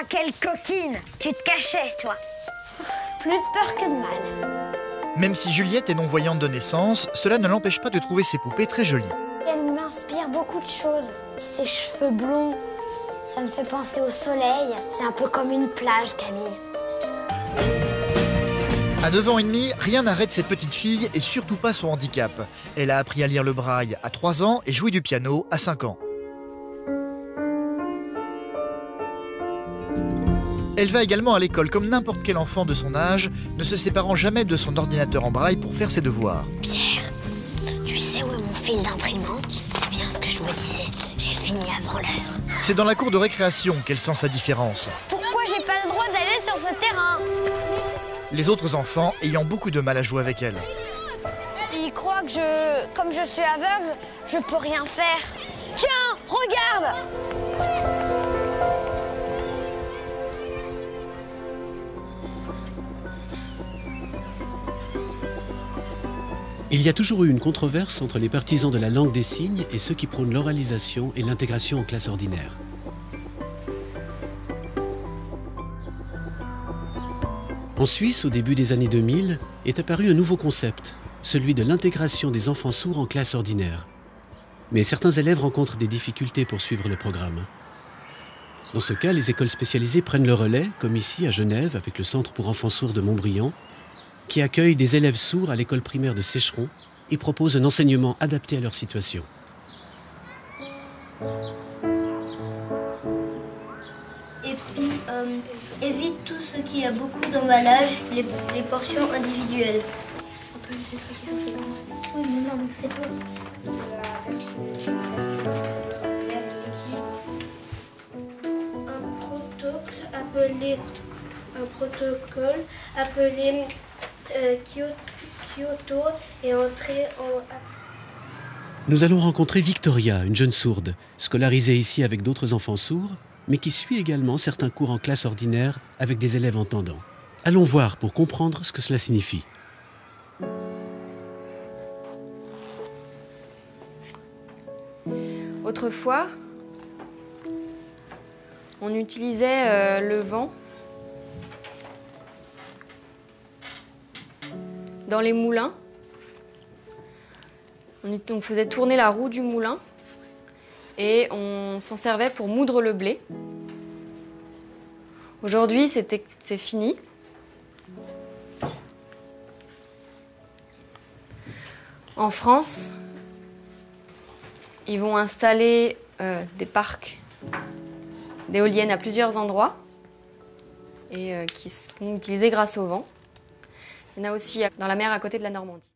Ah, quelle coquine Tu te cachais, toi Plus de peur que de mal. Même si Juliette est non-voyante de naissance, cela ne l'empêche pas de trouver ses poupées très jolies. Elle m'inspire beaucoup de choses. Ses cheveux blonds, ça me fait penser au soleil. C'est un peu comme une plage, Camille. À 9 ans et demi, rien n'arrête cette petite fille et surtout pas son handicap. Elle a appris à lire le braille à 3 ans et jouer du piano à 5 ans. Elle va également à l'école comme n'importe quel enfant de son âge, ne se séparant jamais de son ordinateur en braille pour faire ses devoirs. Pierre, tu sais où est mon fil d'imprimante? C'est bien ce que je me disais. J'ai fini avant l'heure. C'est dans la cour de récréation qu'elle sent sa différence. Pourquoi j'ai pas le droit d'aller sur ce terrain? Les autres enfants ayant beaucoup de mal à jouer avec elle. Il croit que je, comme je suis aveugle, je peux rien faire. Tiens, regarde Il y a toujours eu une controverse entre les partisans de la langue des signes et ceux qui prônent l'oralisation et l'intégration en classe ordinaire. En Suisse, au début des années 2000, est apparu un nouveau concept, celui de l'intégration des enfants sourds en classe ordinaire. Mais certains élèves rencontrent des difficultés pour suivre le programme. Dans ce cas, les écoles spécialisées prennent le relais, comme ici à Genève avec le Centre pour enfants sourds de Montbriand, qui accueille des élèves sourds à l'école primaire de Sécheron et propose un enseignement adapté à leur situation. Et puis, euh, évite tout ce qui a beaucoup d'emballage, les, les portions individuelles. Oui, mais non, mais fais-toi. Un protocole appelé un protocole appelé Kyoto en Nous allons rencontrer Victoria, une jeune sourde, scolarisée ici avec d'autres enfants sourds, mais qui suit également certains cours en classe ordinaire avec des élèves entendants. Allons voir pour comprendre ce que cela signifie. Autrefois, on utilisait euh, le vent dans les moulins. On, faisait tourner la roue du moulin et on s'en servait pour moudre le blé. Aujourd'hui, c'est fini. En France, ils vont installer euh, des parcs d'éoliennes à plusieurs endroits et euh, qui seront utilisés grâce au vent. Il y en a aussi dans la mer à côté de la Normandie.